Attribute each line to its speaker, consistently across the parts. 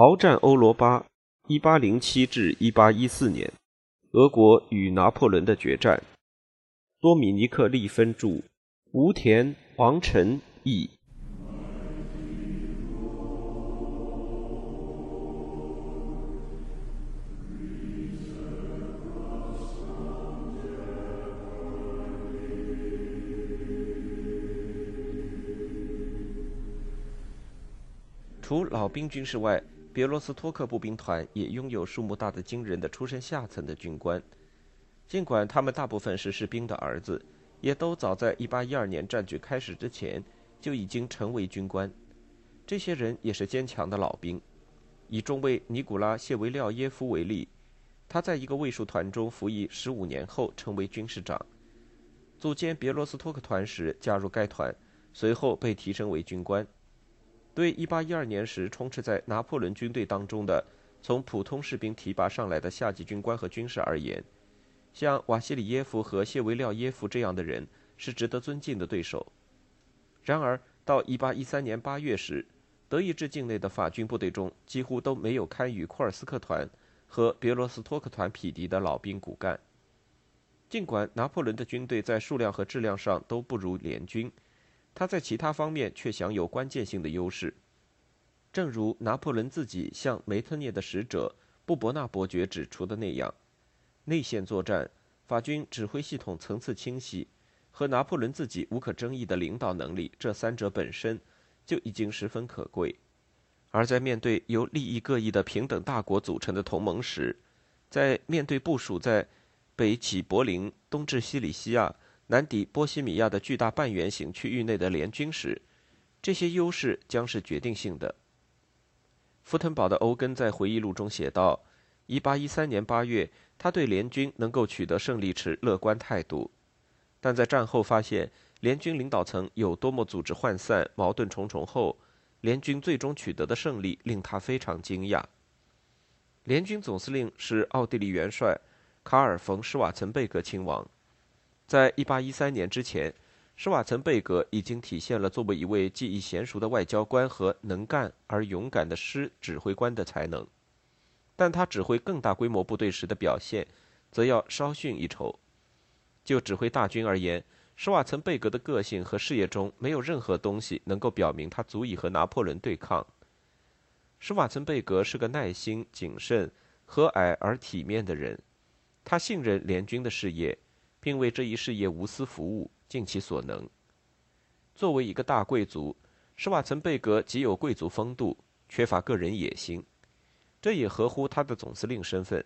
Speaker 1: 鏖战欧罗巴，一八零七至一八一四年，俄国与拿破仑的决战。多米尼克·利芬著，吴田、王晨译。除老兵军事外，别罗斯托克步兵团也拥有数目大的惊人的出身下层的军官。尽管他们大部分是士兵的儿子，也都早在1812年战局开始之前就已经成为军官。这些人也是坚强的老兵。以中尉尼古拉谢维廖耶夫为例，他在一个卫戍团中服役十五年后成为军士长。组建别罗斯托克团时加入该团，随后被提升为军官。对1812年时充斥在拿破仑军队当中的从普通士兵提拔上来的下级军官和军事而言，像瓦西里耶夫和谢维廖耶夫这样的人是值得尊敬的对手。然而，到1813年8月时，德意志境内的法军部队中几乎都没有堪与库尔斯克团和别罗斯托克团匹敌的老兵骨干。尽管拿破仑的军队在数量和质量上都不如联军。他在其他方面却享有关键性的优势，正如拿破仑自己向梅特涅的使者布伯纳伯爵指出的那样：内线作战，法军指挥系统层次清晰，和拿破仑自己无可争议的领导能力，这三者本身就已经十分可贵。而在面对由利益各异的平等大国组成的同盟时，在面对部署在北起柏林、东至西里西亚。南抵波西米亚的巨大半圆形区域内的联军时，这些优势将是决定性的。福腾堡的欧根在回忆录中写道：“1813 年8月，他对联军能够取得胜利持乐观态度，但在战后发现联军领导层有多么组织涣散、矛盾重重后，联军最终取得的胜利令他非常惊讶。”联军总司令是奥地利元帅卡尔·冯·施瓦岑贝格亲王。在1813年之前，施瓦岑贝格已经体现了作为一位技艺娴熟的外交官和能干而勇敢的师指挥官的才能，但他指挥更大规模部队时的表现，则要稍逊一筹。就指挥大军而言，施瓦岑贝格的个性和事业中没有任何东西能够表明他足以和拿破仑对抗。施瓦岑贝格是个耐心、谨慎、和蔼而体面的人，他信任联军的事业。并为这一事业无私服务，尽其所能。作为一个大贵族，施瓦岑贝格极有贵族风度，缺乏个人野心，这也合乎他的总司令身份。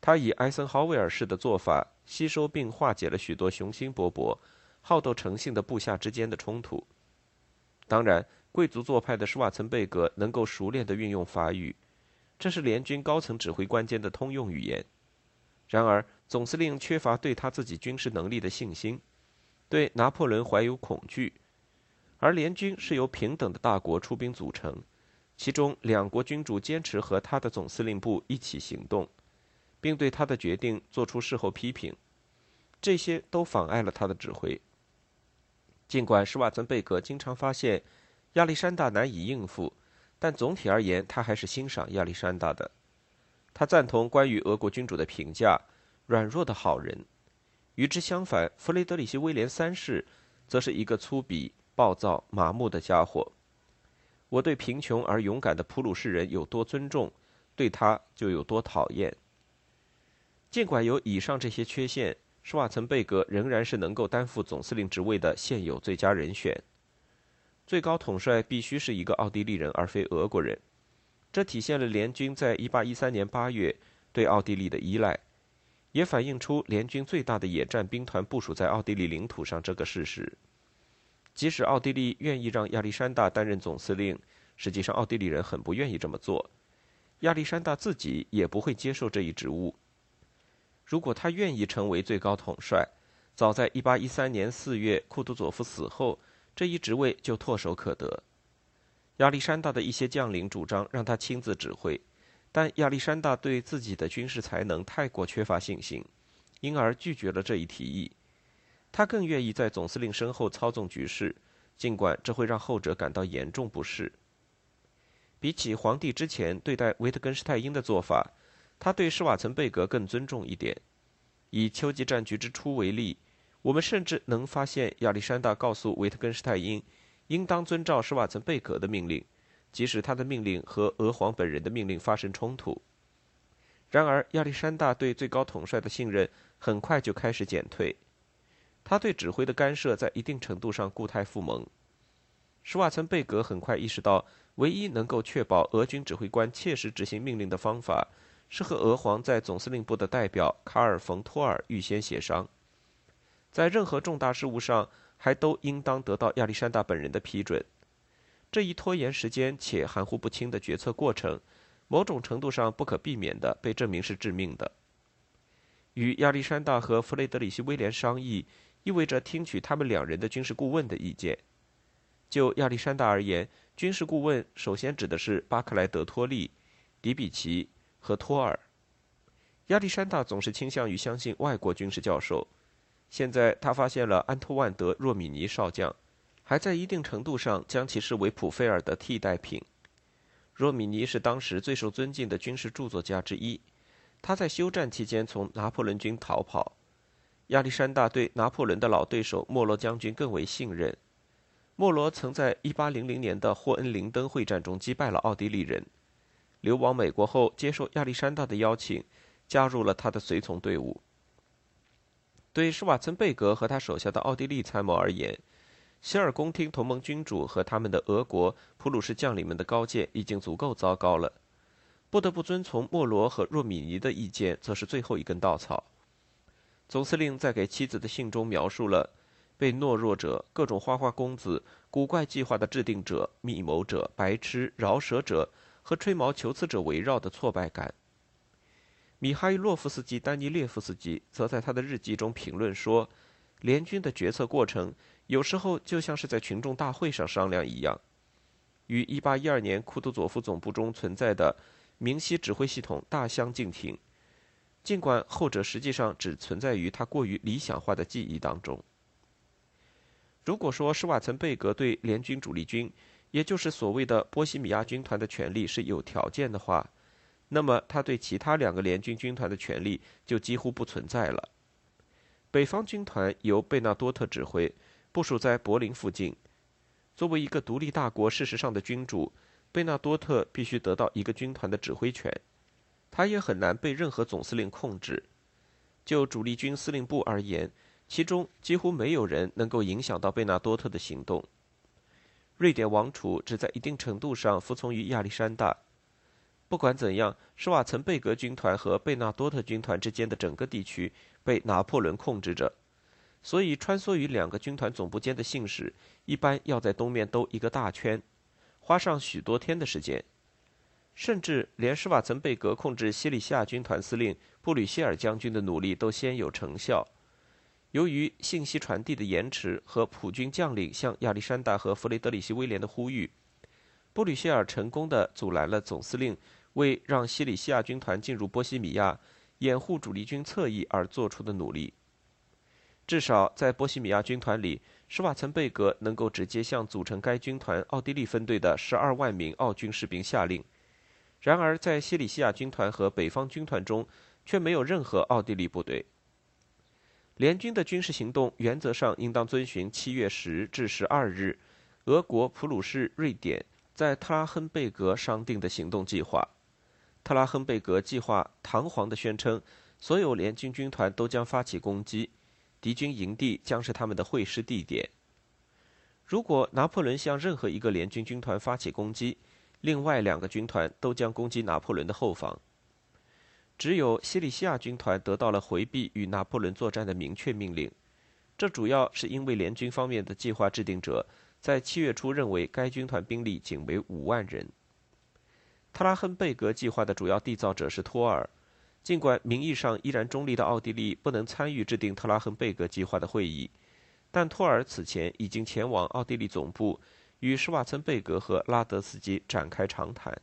Speaker 1: 他以艾森豪威尔式的做法，吸收并化解了许多雄心勃勃、好斗成性的部下之间的冲突。当然，贵族做派的施瓦岑贝格能够熟练地运用法语，这是联军高层指挥官间的通用语言。然而，总司令缺乏对他自己军事能力的信心，对拿破仑怀有恐惧，而联军是由平等的大国出兵组成，其中两国君主坚持和他的总司令部一起行动，并对他的决定做出事后批评，这些都妨碍了他的指挥。尽管施瓦岑贝格经常发现亚历山大难以应付，但总体而言，他还是欣赏亚历山大的。他赞同关于俄国君主的评价：软弱的好人。与之相反，弗雷德里希·威廉三世则是一个粗鄙、暴躁、麻木的家伙。我对贫穷而勇敢的普鲁士人有多尊重，对他就有多讨厌。尽管有以上这些缺陷，施瓦岑贝格仍然是能够担负总司令职位的现有最佳人选。最高统帅必须是一个奥地利人，而非俄国人。这体现了联军在1813年8月对奥地利的依赖，也反映出联军最大的野战兵团部署在奥地利领土上这个事实。即使奥地利愿意让亚历山大担任总司令，实际上奥地利人很不愿意这么做。亚历山大自己也不会接受这一职务。如果他愿意成为最高统帅，早在1813年4月库图佐夫死后，这一职位就唾手可得。亚历山大的一些将领主张让他亲自指挥，但亚历山大对自己的军事才能太过缺乏信心，因而拒绝了这一提议。他更愿意在总司令身后操纵局势，尽管这会让后者感到严重不适。比起皇帝之前对待维特根施泰因的做法，他对施瓦岑贝格更尊重一点。以秋季战局之初为例，我们甚至能发现亚历山大告诉维特根施泰因，应当遵照施瓦岑贝格的命令，即使他的命令和俄皇本人的命令发生冲突。然而，亚历山大对最高统帅的信任很快就开始减退，他对指挥的干涉在一定程度上固态复萌。施瓦岑贝格很快意识到，唯一能够确保俄军指挥官切实执行命令的方法，是和俄皇在总司令部的代表卡尔·冯·托尔预先协商。在任何重大事务上，还都应当得到亚历山大本人的批准。这一拖延时间且含糊不清的决策过程。某种程度上不可避免地被证明是致命的。与亚历山大和弗雷德里希·威廉商议，意味着听取他们两人的军事顾问的意见。就亚历山大而言，军事顾问首先指的是巴克莱德托利、迪比奇和托尔。亚历山大总是倾向于相信外国军事教授。现在他发现了安托万德·若米尼少将，还在一定程度上将其视为普菲尔的替代品。若米尼是当时最受尊敬的军事著作家之一，他在休战期间从拿破仑军逃跑。亚历山大对拿破仑的老对手莫罗将军更为信任。莫罗曾在1800年的霍恩林登会战中击败了奥地利人，流亡美国后接受亚历山大的邀请，加入了他的随从队伍。对施瓦岑贝格和他手下的奥地利参谋而言，希尔宫廷同盟君主和他们的俄国普鲁士将领们的高见已经足够糟糕了，不得不遵从莫罗和若米尼的意见，则是最后一根稻草。总司令在给妻子的信中描述了被懦弱者、各种花花公子、古怪计划的制定者、密谋者、白痴、饶舌者和吹毛求疵者围绕的挫败感。米哈伊洛夫斯基·丹尼列夫斯基则在他的日记中评论说：“联军的决策过程。”有时候就像是在群众大会上商量一样，与1812年库图佐夫总部中存在的明晰指挥系统大相径庭，尽管后者实际上只存在于他过于理想化的记忆当中。如果说施瓦岑贝格对联军主力军，也就是所谓的波西米亚军团的权力是有条件的话，那么他对其他两个联军军团的权力就几乎不存在了。北方军团由贝纳多特指挥。部署在柏林附近。作为一个独立大国，事实上的君主，贝纳多特必须得到一个军团的指挥权。他也很难被任何总司令控制。就主力军司令部而言，其中几乎没有人能够影响到贝纳多特的行动。瑞典王储只在一定程度上服从于亚历山大。不管怎样，施瓦岑贝格军团和贝纳多特军团之间的整个地区被拿破仑控制着。所以，穿梭于两个军团总部间的信使，一般要在东面兜一个大圈，花上许多天的时间。甚至连施瓦岑贝格控制西里西亚军团司令布吕歇尔将军的努力都先有成效。由于信息传递的延迟和普军将领向亚历山大和弗雷德里希威廉的呼吁，布吕歇尔成功的阻拦了总司令为让西里西亚军团进入波西米亚、掩护主力军侧翼而做出的努力。至少在波西米亚军团里，施瓦岑贝格能够直接向组成该军团奥地利分队的十二万名奥军士兵下令。然而，在西里西亚军团和北方军团中，却没有任何奥地利部队。联军的军事行动原则上应当遵循七月十至十二日，俄国、普鲁士、瑞典在特拉亨贝格商定的行动计划。特拉亨贝格计划堂皇地宣称，所有联军军团都将发起攻击。敌军营地将是他们的会师地点。如果拿破仑向任何一个联军军团发起攻击，另外两个军团都将攻击拿破仑的后方。只有西里西亚军团得到了回避与拿破仑作战的明确命令，这主要是因为联军方面的计划制定者在七月初认为该军团兵力仅为五万人。特拉亨贝格计划的主要缔造者是托尔。尽管名义上依然中立的奥地利不能参与制定特拉亨贝格计划的会议，但托尔此前已经前往奥地利总部，与施瓦岑贝格和拉德斯基展开长谈。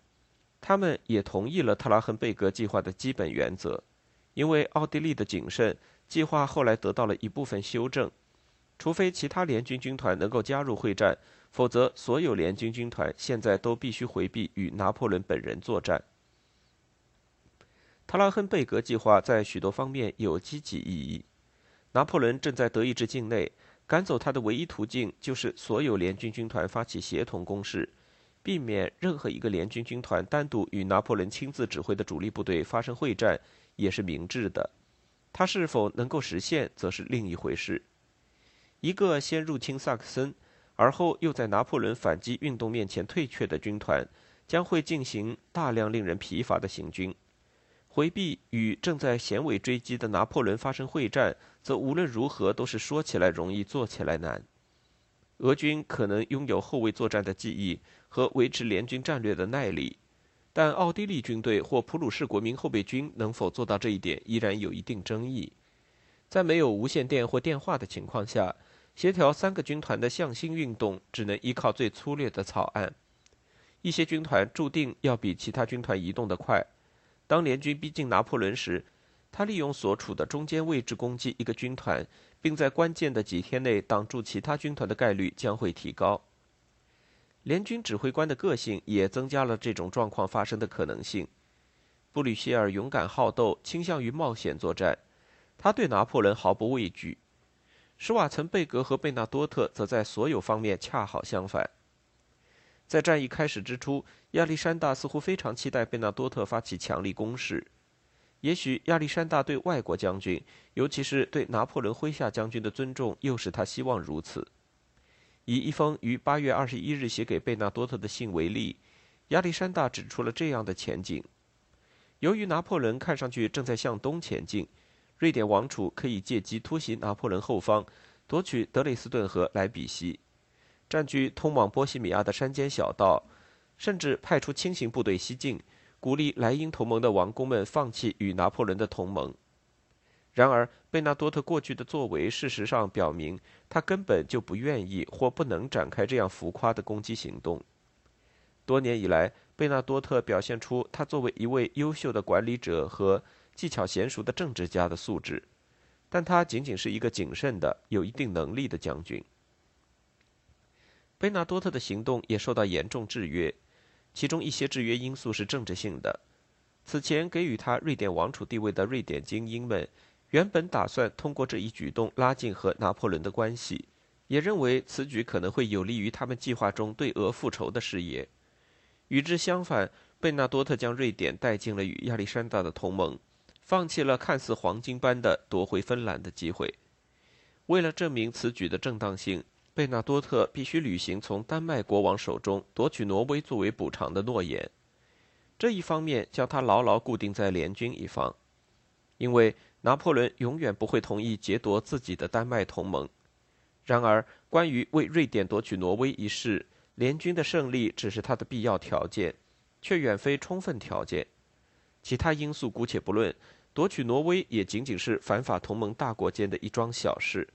Speaker 1: 他们也同意了特拉亨贝格计划的基本原则。因为奥地利的谨慎，计划后来得到了一部分修正。除非其他联军军团能够加入会战，否则所有联军军团现在都必须回避与拿破仑本人作战。特拉亨贝格计划在许多方面有积极意义。拿破仑正在德意志境内，赶走他的唯一途径就是所有联军军团发起协同攻势，避免任何一个联军军团单独与拿破仑亲自指挥的主力部队发生会战，也是明智的。他是否能够实现，则是另一回事。一个先入侵萨克森，而后又在拿破仑反击运动面前退却的军团，将会进行大量令人疲乏的行军。回避与正在衔尾追击的拿破仑发生会战，则无论如何都是说起来容易做起来难。俄军可能拥有后卫作战的技艺和维持联军战略的耐力，但奥地利军队或普鲁士国民后备军能否做到这一点，依然有一定争议。在没有无线电或电话的情况下，协调三个军团的向心运动只能依靠最粗略的草案。一些军团注定要比其他军团移动得快。当联军逼近拿破仑时，他利用所处的中间位置攻击一个军团，并在关键的几天内挡住其他军团的概率将会提高。联军指挥官的个性也增加了这种状况发生的可能性。布吕歇尔勇敢好斗，倾向于冒险作战，他对拿破仑毫不畏惧。施瓦岑贝格和贝纳多特则在所有方面恰好相反。在战役开始之初，亚历山大似乎非常期待贝纳多特发起强力攻势。也许亚历山大对外国将军，尤其是对拿破仑麾下将军的尊重，又使他希望如此。以一封于八月二十一日写给贝纳多特的信为例，亚历山大指出了这样的前景：由于拿破仑看上去正在向东前进，瑞典王储可以借机突袭拿破仑后方，夺取德累斯顿和莱比锡。占据通往波西米亚的山间小道，甚至派出轻型部队西进，鼓励莱茵同盟的王公们放弃与拿破仑的同盟。然而，贝纳多特过去的作为事实上表明，他根本就不愿意或不能展开这样浮夸的攻击行动。多年以来，贝纳多特表现出他作为一位优秀的管理者和技巧娴熟的政治家的素质，但他仅仅是一个谨慎的、有一定能力的将军。贝纳多特的行动也受到严重制约，其中一些制约因素是政治性的。此前给予他瑞典王储地位的瑞典精英们，原本打算通过这一举动拉近和拿破仑的关系，也认为此举可能会有利于他们计划中对俄复仇的事业。与之相反，贝纳多特将瑞典带进了与亚历山大的同盟，放弃了看似黄金般的夺回芬兰的机会。为了证明此举的正当性。贝纳多特必须履行从丹麦国王手中夺取挪威作为补偿的诺言，这一方面将他牢牢固定在联军一方，因为拿破仑永远不会同意劫夺自己的丹麦同盟。然而，关于为瑞典夺取挪威一事，联军的胜利只是他的必要条件，却远非充分条件。其他因素姑且不论，夺取挪威也仅仅是反法同盟大国间的一桩小事。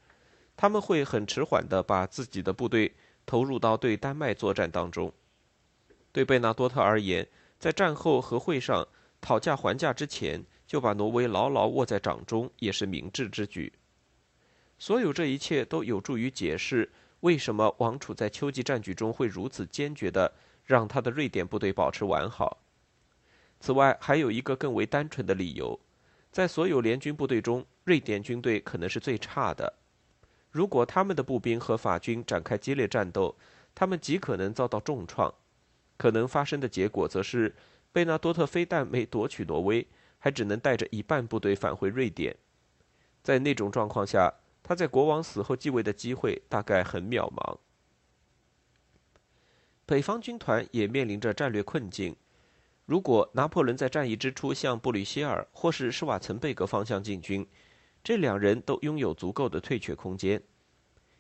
Speaker 1: 他们会很迟缓地把自己的部队投入到对丹麦作战当中。对贝纳多特而言，在战后和会上讨价还价之前，就把挪威牢牢握在掌中，也是明智之举。所有这一切都有助于解释为什么王储在秋季战局中会如此坚决地让他的瑞典部队保持完好。此外，还有一个更为单纯的理由：在所有联军部队中，瑞典军队可能是最差的。如果他们的步兵和法军展开激烈战斗，他们极可能遭到重创。可能发生的结果则是，贝纳多特非但没夺取挪威，还只能带着一半部队返回瑞典。在那种状况下，他在国王死后继位的机会大概很渺茫。北方军团也面临着战略困境。如果拿破仑在战役之初向布吕歇尔或是施瓦岑贝格方向进军，这两人都拥有足够的退却空间。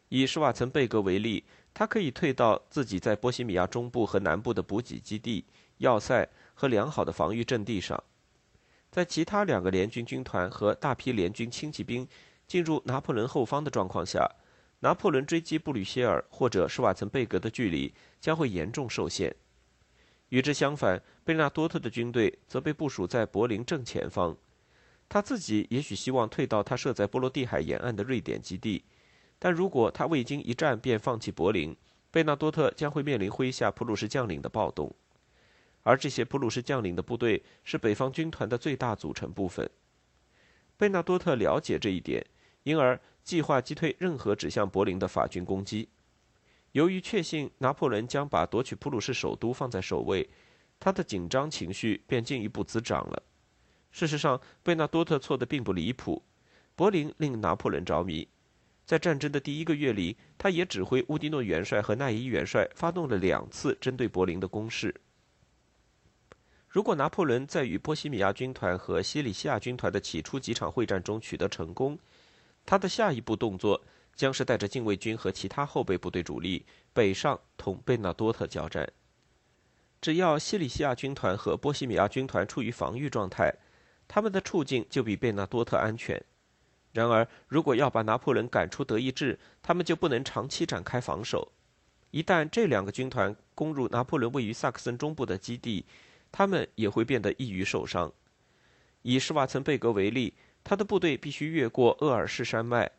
Speaker 1: 以施瓦岑贝格为例，他可以退到自己在波西米亚中部和南部的补给基地、要塞和良好的防御阵地上。在其他两个联军军团和大批联军轻骑兵进入拿破仑后方的状况下，拿破仑追击布吕歇尔或者施瓦岑贝格的距离将会严重受限。与之相反，贝纳多特的军队则被部署在柏林正前方。他自己也许希望退到他设在波罗的海沿岸的瑞典基地，但如果他未经一战便放弃柏林，贝纳多特将会面临麾下普鲁士将领的暴动，而这些普鲁士将领的部队是北方军团的最大组成部分。贝纳多特了解这一点，因而计划击退任何指向柏林的法军攻击。由于确信拿破仑将把夺取普鲁士首都放在首位，他的紧张情绪便进一步滋长了。事实上，贝纳多特错的并不离谱。柏林令拿破仑着迷，在战争的第一个月里，他也指挥乌迪诺元帅和奈伊元帅发动了两次针对柏林的攻势。如果拿破仑在与波西米亚军团和西里西亚军团的起初几场会战中取得成功，他的下一步动作将是带着禁卫军和其他后备部队主力北上同贝纳多特交战。只要西里西亚军团和波西米亚军团处于防御状态，他们的处境就比贝纳多特安全。然而，如果要把拿破仑赶出德意志，他们就不能长期展开防守。一旦这两个军团攻入拿破仑位于萨克森中部的基地，他们也会变得易于受伤。以施瓦岑贝格为例，他的部队必须越过厄尔士山脉，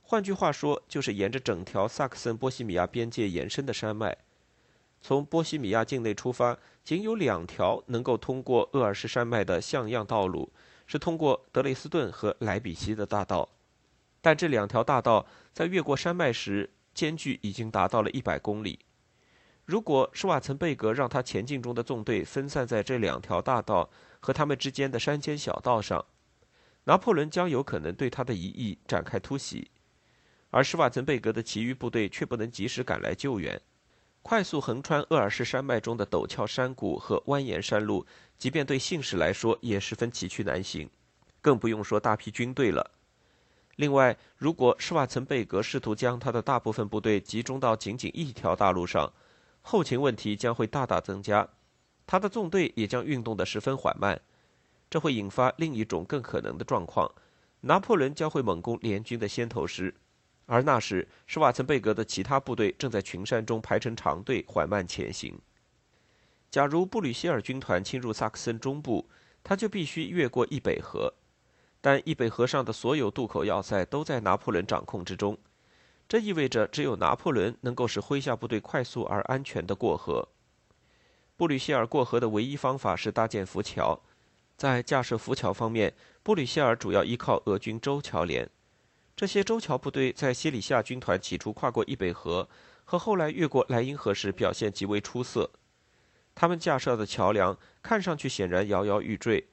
Speaker 1: 换句话说，就是沿着整条萨克森波西米亚边界延伸的山脉。从波西米亚境内出发，仅有两条能够通过厄尔士山脉的像样道路，是通过德累斯顿和莱比锡的大道。但这两条大道在越过山脉时，间距已经达到了一百公里。如果施瓦岑贝格让他前进中的纵队分散在这两条大道和他们之间的山间小道上，拿破仑将有可能对他的一翼展开突袭，而施瓦岑贝格的其余部队却不能及时赶来救援。快速横穿厄尔士山脉中的陡峭山谷和蜿蜒山路，即便对信使来说也十分崎岖难行，更不用说大批军队了。另外，如果施瓦岑贝格试图将他的大部分部队集中到仅仅一条大路上，后勤问题将会大大增加，他的纵队也将运动得十分缓慢，这会引发另一种更可能的状况：拿破仑将会猛攻联军的先头师，而那时施瓦岑贝格的其他部队正在群山中排成长队缓慢前行。假如布吕歇尔军团侵入萨克森中部，他就必须越过易北河，但易北河上的所有渡口要塞都在拿破仑掌控之中。这意味着，只有拿破仑能够使麾下部队快速而安全地过河。布吕歇尔过河的唯一方法是搭建浮桥。在架设浮桥方面，布吕歇尔主要依靠俄军舟桥连。这些舟桥部队在西里夏军团起初跨过易北河和后来越过莱茵河时表现极为出色。他们架设的桥梁看上去显然摇摇欲坠。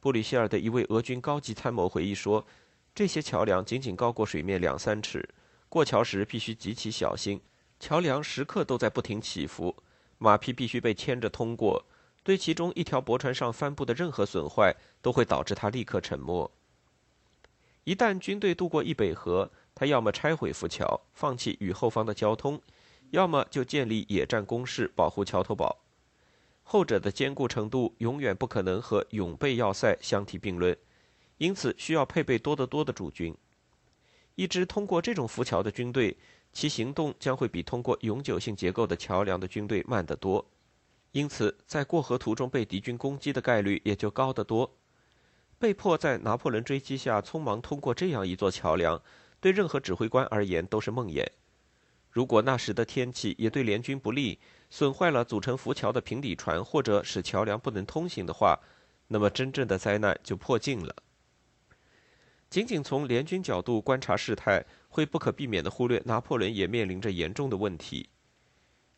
Speaker 1: 布里希尔的一位俄军高级参谋回忆说：“这些桥梁仅仅高过水面两三尺。”过桥时必须极其小心，桥梁时刻都在不停起伏，马匹必须被牵着通过。对其中一条驳船上帆布的任何损坏，都会导致他立刻沉没。一旦军队渡过易北河，他要么拆毁浮桥，放弃与后方的交通，要么就建立野战工事保护桥头堡。后者的坚固程度永远不可能和永备要塞相提并论，因此需要配备多得多的驻军。一支通过这种浮桥的军队，其行动将会比通过永久性结构的桥梁的军队慢得多，因此在过河途中被敌军攻击的概率也就高得多。被迫在拿破仑追击下匆忙通过这样一座桥梁，对任何指挥官而言都是梦魇。如果那时的天气也对联军不利，损坏了组成浮桥的平底船，或者使桥梁不能通行的话，那么真正的灾难就迫近了。仅仅从联军角度观察事态，会不可避免地忽略拿破仑也面临着严重的问题。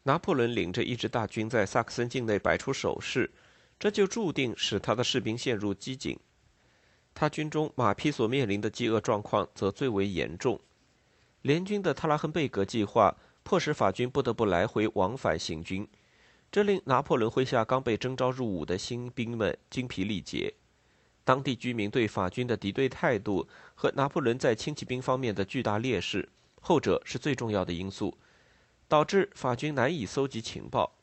Speaker 1: 拿破仑领着一支大军在萨克森境内摆出手势，这就注定使他的士兵陷入机警。他军中马匹所面临的饥饿状况则最为严重。联军的特拉亨贝格计划迫使法军不得不来回往返行军，这令拿破仑麾下刚被征召入伍的新兵们精疲力竭。当地居民对法军的敌对态度和拿破仑在轻骑兵方面的巨大劣势，后者是最重要的因素，导致法军难以搜集情报。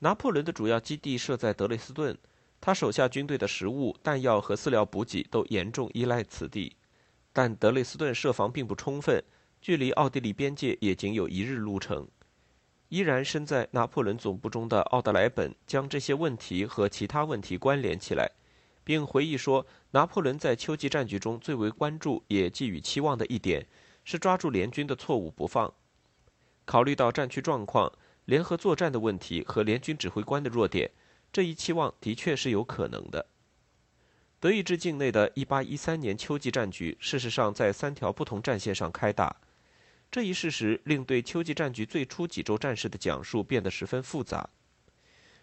Speaker 1: 拿破仑的主要基地设在德累斯顿，他手下军队的食物、弹药和饲料补给都严重依赖此地。但德累斯顿设防并不充分，距离奥地利边界也仅有一日路程。依然身在拿破仑总部中的奥德莱本将这些问题和其他问题关联起来。并回忆说，拿破仑在秋季战局中最为关注也寄予期望的一点，是抓住联军的错误不放。考虑到战区状况、联合作战的问题和联军指挥官的弱点，这一期望的确是有可能的。德意志境内的1813年秋季战局，事实上在三条不同战线上开打。这一事实令对秋季战局最初几周战事的讲述变得十分复杂。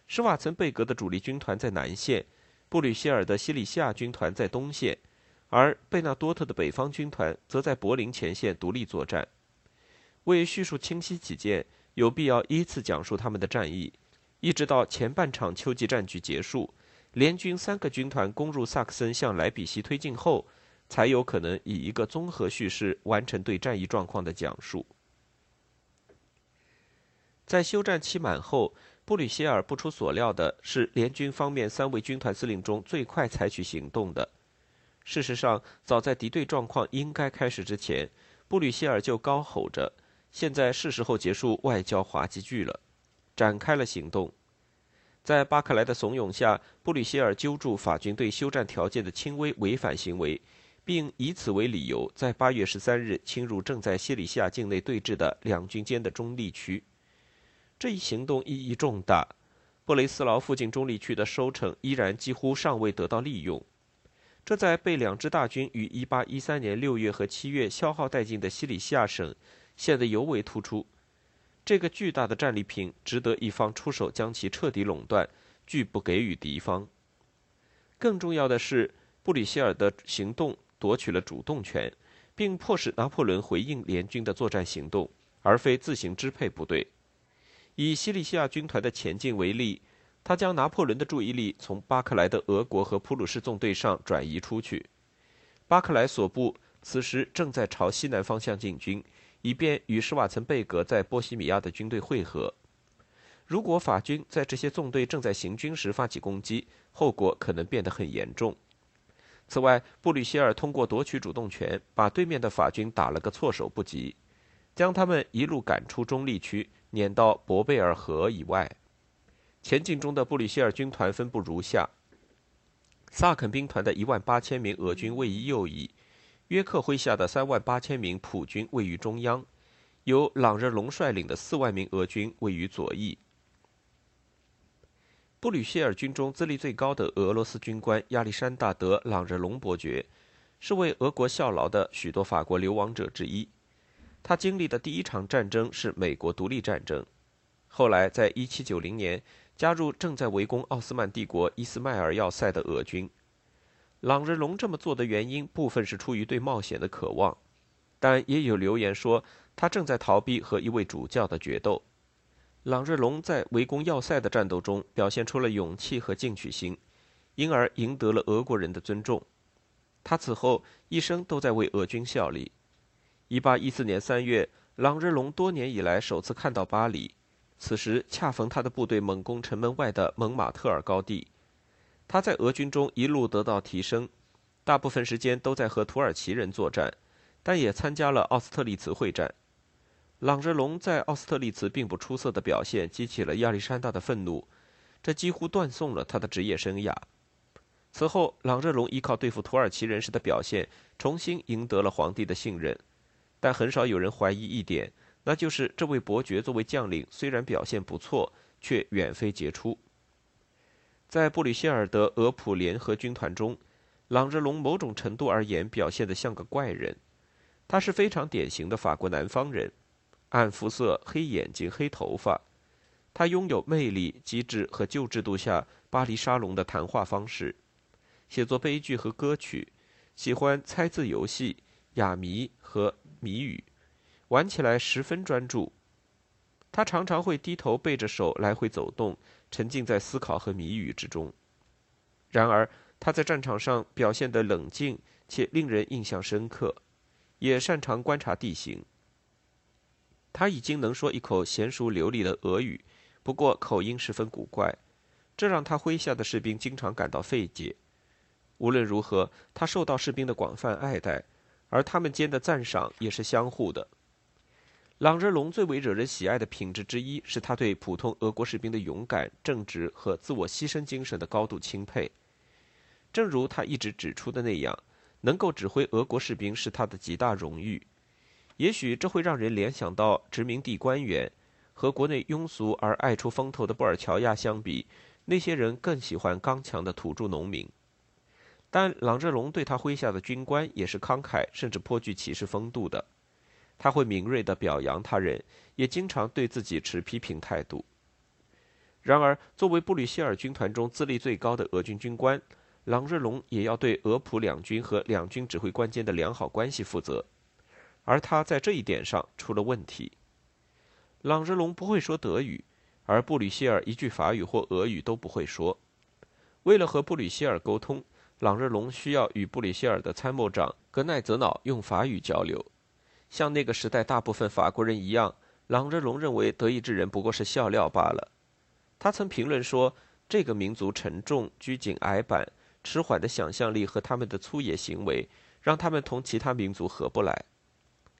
Speaker 1: 施瓦岑贝格的主力军团在南线，布吕歇尔的西里西亚军团在东线，而贝纳多特的北方军团则在柏林前线独立作战。为叙述清晰起见，有必要依次讲述他们的战役，一直到前半场秋季战局结束。联军三个军团攻入萨克森，向莱比锡推进后，才有可能以一个综合叙事完成对战役状况的讲述。在休战期满后，布吕歇尔不出所料的是，联军方面三位军团司令中最快采取行动的。事实上，早在敌对状况应该开始之前，布吕歇尔就高吼着：“现在是时候结束外交滑稽剧了！”展开了行动。在巴克莱的怂恿下，布吕歇尔揪住法军对休战条件的轻微违反行为，并以此为理由，在8月13日侵入正在西里西亚境内对峙的两军间的中立区。这一行动意义重大，布雷斯劳附近中立区的收成依然几乎尚未得到利用。这在被两支大军于1813年6月和7月消耗殆尽的西里西亚省显得尤为突出。这个巨大的战利品值得一方出手将其彻底垄断，拒不给予敌方。更重要的是，布里希尔的行动夺取了主动权，并迫使拿破仑回应联军的作战行动，而非自行支配部队。以西里西亚军团的前进为例，他将拿破仑的注意力从巴克莱的俄国和普鲁士纵队上转移出去。巴克莱所部此时正在朝西南方向进军。以便与施瓦岑贝格在波西米亚的军队会合。如果法军在这些纵队正在行军时发起攻击，后果可能变得很严重。此外，布吕歇尔通过夺取主动权，把对面的法军打了个措手不及，将他们一路赶出中立区，撵到博贝尔河以外。前进中的布吕歇尔军团分布如下：萨肯兵团的一万八千名俄军位于右翼。约克麾下的三万八千名普军位于中央，由朗日龙率领的四万名俄军位于左翼。布吕歇尔军中资历最高的俄罗斯军官亚历山大·德·朗日龙伯爵，是为俄国效劳的许多法国流亡者之一。他经历的第一场战争是美国独立战争，后来在1790年加入正在围攻奥斯曼帝国伊斯迈尔要塞的俄军。朗日龙这么做的原因，部分是出于对冒险的渴望，但也有流言说他正在逃避和一位主教的决斗。朗日龙在围攻要塞的战斗中表现出了勇气和进取心，因而赢得了俄国人的尊重。他此后一生都在为俄军效力。1814年3月，朗日龙多年以来首次看到巴黎，此时恰逢他的部队猛攻城门外的蒙马特尔高地。他在俄军中一路得到提升，大部分时间都在和土耳其人作战，但也参加了奥斯特利茨会战。朗日龙在奥斯特利茨并不出色的表现激起了亚历山大的愤怒，这几乎断送了他的职业生涯。此后，朗日龙依靠对付土耳其人时的表现，重新赢得了皇帝的信任。但很少有人怀疑一点，那就是这位伯爵作为将领，虽然表现不错，却远非杰出。在布吕歇尔的俄普联合军团中，朗日龙某种程度而言表现得像个怪人。他是非常典型的法国南方人，暗肤色、黑眼睛、黑头发。他拥有魅力、机智和旧制度下巴黎沙龙的谈话方式，写作悲剧和歌曲，喜欢猜字游戏、哑谜和谜语，玩起来十分专注。他常常会低头背着手来回走动。沉浸在思考和谜语之中。然而，他在战场上表现得冷静且令人印象深刻，也擅长观察地形。他已经能说一口娴熟流利的俄语，不过口音十分古怪，这让他麾下的士兵经常感到费解。无论如何，他受到士兵的广泛爱戴，而他们间的赞赏也是相互的。朗日龙最为惹人喜爱的品质之一是他对普通俄国士兵的勇敢、正直和自我牺牲精神的高度钦佩。正如他一直指出的那样，能够指挥俄国士兵是他的极大荣誉。也许这会让人联想到殖民地官员。和国内庸俗而爱出风头的布尔乔亚相比，那些人更喜欢刚强的土著农民。但朗热龙对他麾下的军官也是慷慨，甚至颇具骑士风度的。他会敏锐地表扬他人，也经常对自己持批评态度。然而，作为布吕歇尔军团中资历最高的俄军军官，朗日龙也要对俄普两军和两军指挥官间的良好关系负责，而他在这一点上出了问题。朗日龙不会说德语，而布吕歇尔一句法语或俄语都不会说。为了和布吕歇尔沟通，朗日龙需要与布吕歇尔的参谋长格奈泽瑙用法语交流。像那个时代大部分法国人一样，朗日龙认为德意志人不过是笑料罢了。他曾评论说：“这个民族沉重、拘谨、矮板、迟缓的想象力和他们的粗野行为，让他们同其他民族合不来。”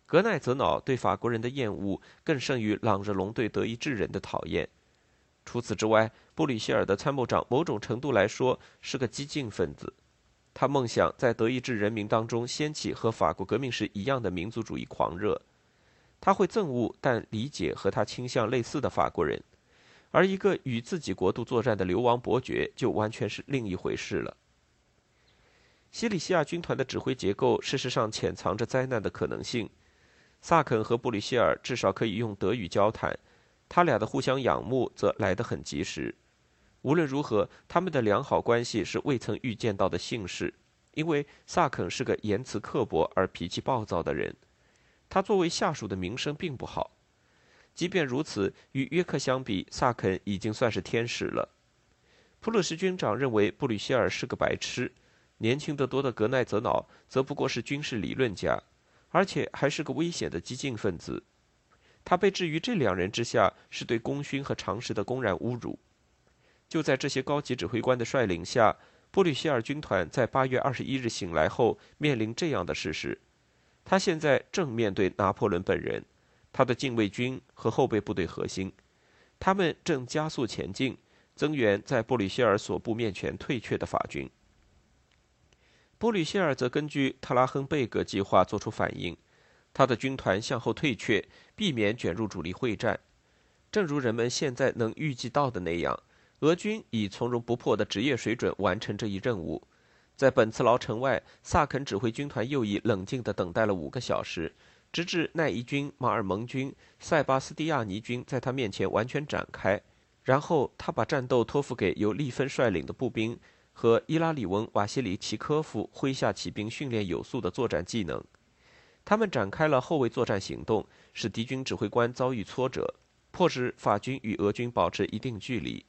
Speaker 1: 格奈泽瑙对法国人的厌恶更胜于朗日龙对德意志人的讨厌。除此之外，布里希尔的参谋长某种程度来说是个激进分子，他梦想在德意志人民当中掀起和法国革命时一样的民族主义狂热。他会憎恶但理解和他倾向类似的法国人，而一个与自己国度作战的流亡伯爵就完全是另一回事了。西里西亚军团的指挥结构事实上潜藏着灾难的可能性。萨肯和布里希尔至少可以用德语交谈，他俩的互相仰慕则来得很及时。无论如何，他们的良好关系是未曾预见到的幸事，因为萨肯是个言辞刻薄而脾气暴躁的人，他作为下属的名声并不好。即便如此，与约克相比，萨肯已经算是天使了。普鲁士军长认为布吕希尔是个白痴，年轻得多的格奈泽瑙则不过是军事理论家。而且还是个危险的激进分子，他被置于这两人之下，是对功勋和常识的公然侮辱。就在这些高级指挥官的率领下，布吕歇尔军团在八月二十一日醒来后，面临这样的事实：他现在正面对拿破仑本人，他的禁卫军和后备部队核心，他们正加速前进，增援在布吕歇尔所部面前退却的法军。布吕歇尔则根据特拉亨贝格计划作出反应，他的军团向后退却，避免卷入主力会战。正如人们现在能预计到的那样，俄军以从容不迫的职业水准完成这一任务。在本茨劳城外，萨肯指挥军团右翼冷静地等待了五个小时，直至奈伊军、马尔蒙军、塞巴斯蒂亚尼军在他面前完全展开，然后他把战斗托付给由利芬率领的步兵。和伊拉里翁·瓦西里奇科夫麾下骑兵训练有素的作战技能，他们展开了后卫作战行动，使敌军指挥官遭遇挫折，迫使法军与俄军保持一定距离。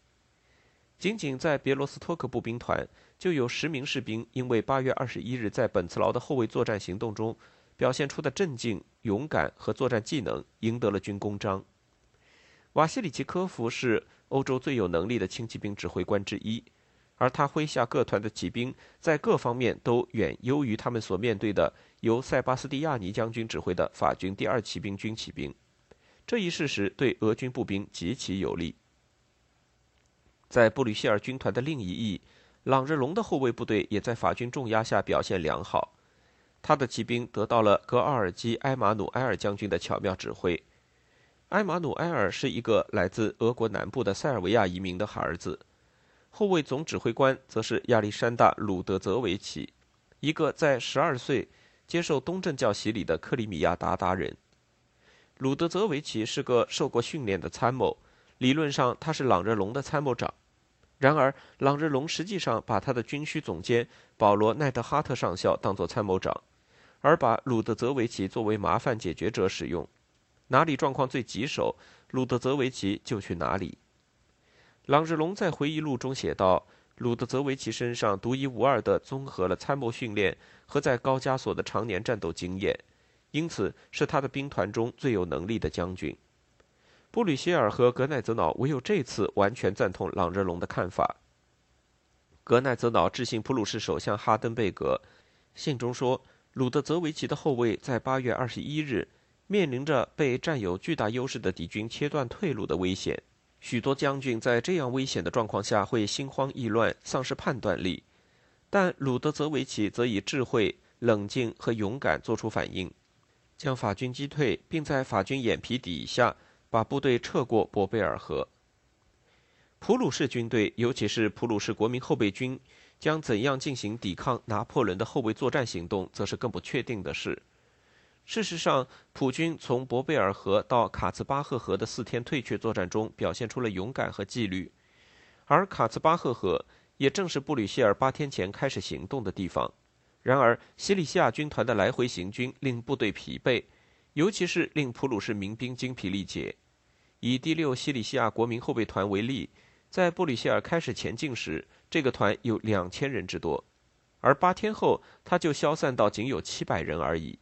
Speaker 1: 仅仅在别罗斯托克步兵团，就有十名士兵因为8月21日在本茨劳的后卫作战行动中表现出的镇静、勇敢和作战技能，赢得了军功章。瓦西里奇科夫是欧洲最有能力的轻骑兵指挥官之一。而他麾下各团的骑兵在各方面都远优于他们所面对的由塞巴斯蒂亚尼将军指挥的法军第二骑兵军骑兵，这一事实对俄军步兵极其有利。在布吕歇尔军团的另一翼，朗日龙的后卫部队也在法军重压下表现良好，他的骑兵得到了格奥尔基·埃马努埃尔将军的巧妙指挥。埃马努埃尔是一个来自俄国南部的塞尔维亚移民的儿子。后卫总指挥官则是亚历山大·鲁德泽维奇，一个在十二岁接受东正教洗礼的克里米亚鞑靼人。鲁德泽维奇是个受过训练的参谋，理论上他是朗日龙的参谋长。然而，朗日龙实际上把他的军需总监保罗·奈德哈特上校当作参谋长，而把鲁德泽维奇作为麻烦解决者使用。哪里状况最棘手，鲁德泽维奇就去哪里。朗日龙在回忆录中写道：“鲁德泽维奇身上独一无二地综合了参谋训练和在高加索的常年战斗经验，因此是他的兵团中最有能力的将军。”布吕歇尔和格奈泽瑙唯有这次完全赞同朗日龙的看法。格奈泽瑙致信普鲁士首相哈登贝格，信中说：“鲁德泽维奇的后卫在8月21日面临着被占有巨大优势的敌军切断退路的危险。”许多将军在这样危险的状况下会心慌意乱、丧失判断力，但鲁德泽维奇则以智慧、冷静和勇敢作出反应。将法军击退，并在法军眼皮底下把部队撤过博贝尔河。普鲁士军队，尤其是普鲁士国民后备军，将怎样进行抵抗拿破仑的后卫作战行动，则是更不确定的事。事实上，普军从博贝尔河到卡茨巴赫河的四天退却作战中，表现出了勇敢和纪律。而卡茨巴赫河也正是布吕歇尔八天前开始行动的地方。然而，西里西亚军团的来回行军令部队疲惫，尤其是令普鲁士民兵精疲力竭。以第六西里西亚国民后备团为例。在布里歇尔开始前进时，这个团有两千人之多，而八天后，他就消散到仅有七百人而已。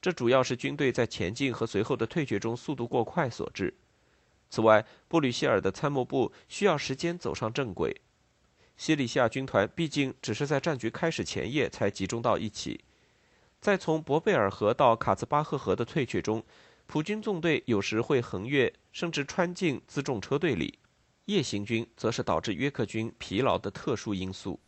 Speaker 1: 这主要是军队在前进和随后的退却中速度过快所致。此外，布吕歇尔的参谋部需要时间走上正轨。西里西亚军团毕竟只是在战局开始前夜才集中到一起，在从博贝尔河到卡兹巴赫河的退却中，普军纵队有时会横越甚至穿进辎重车队里。夜行军则是导致约克军疲劳的特殊因素。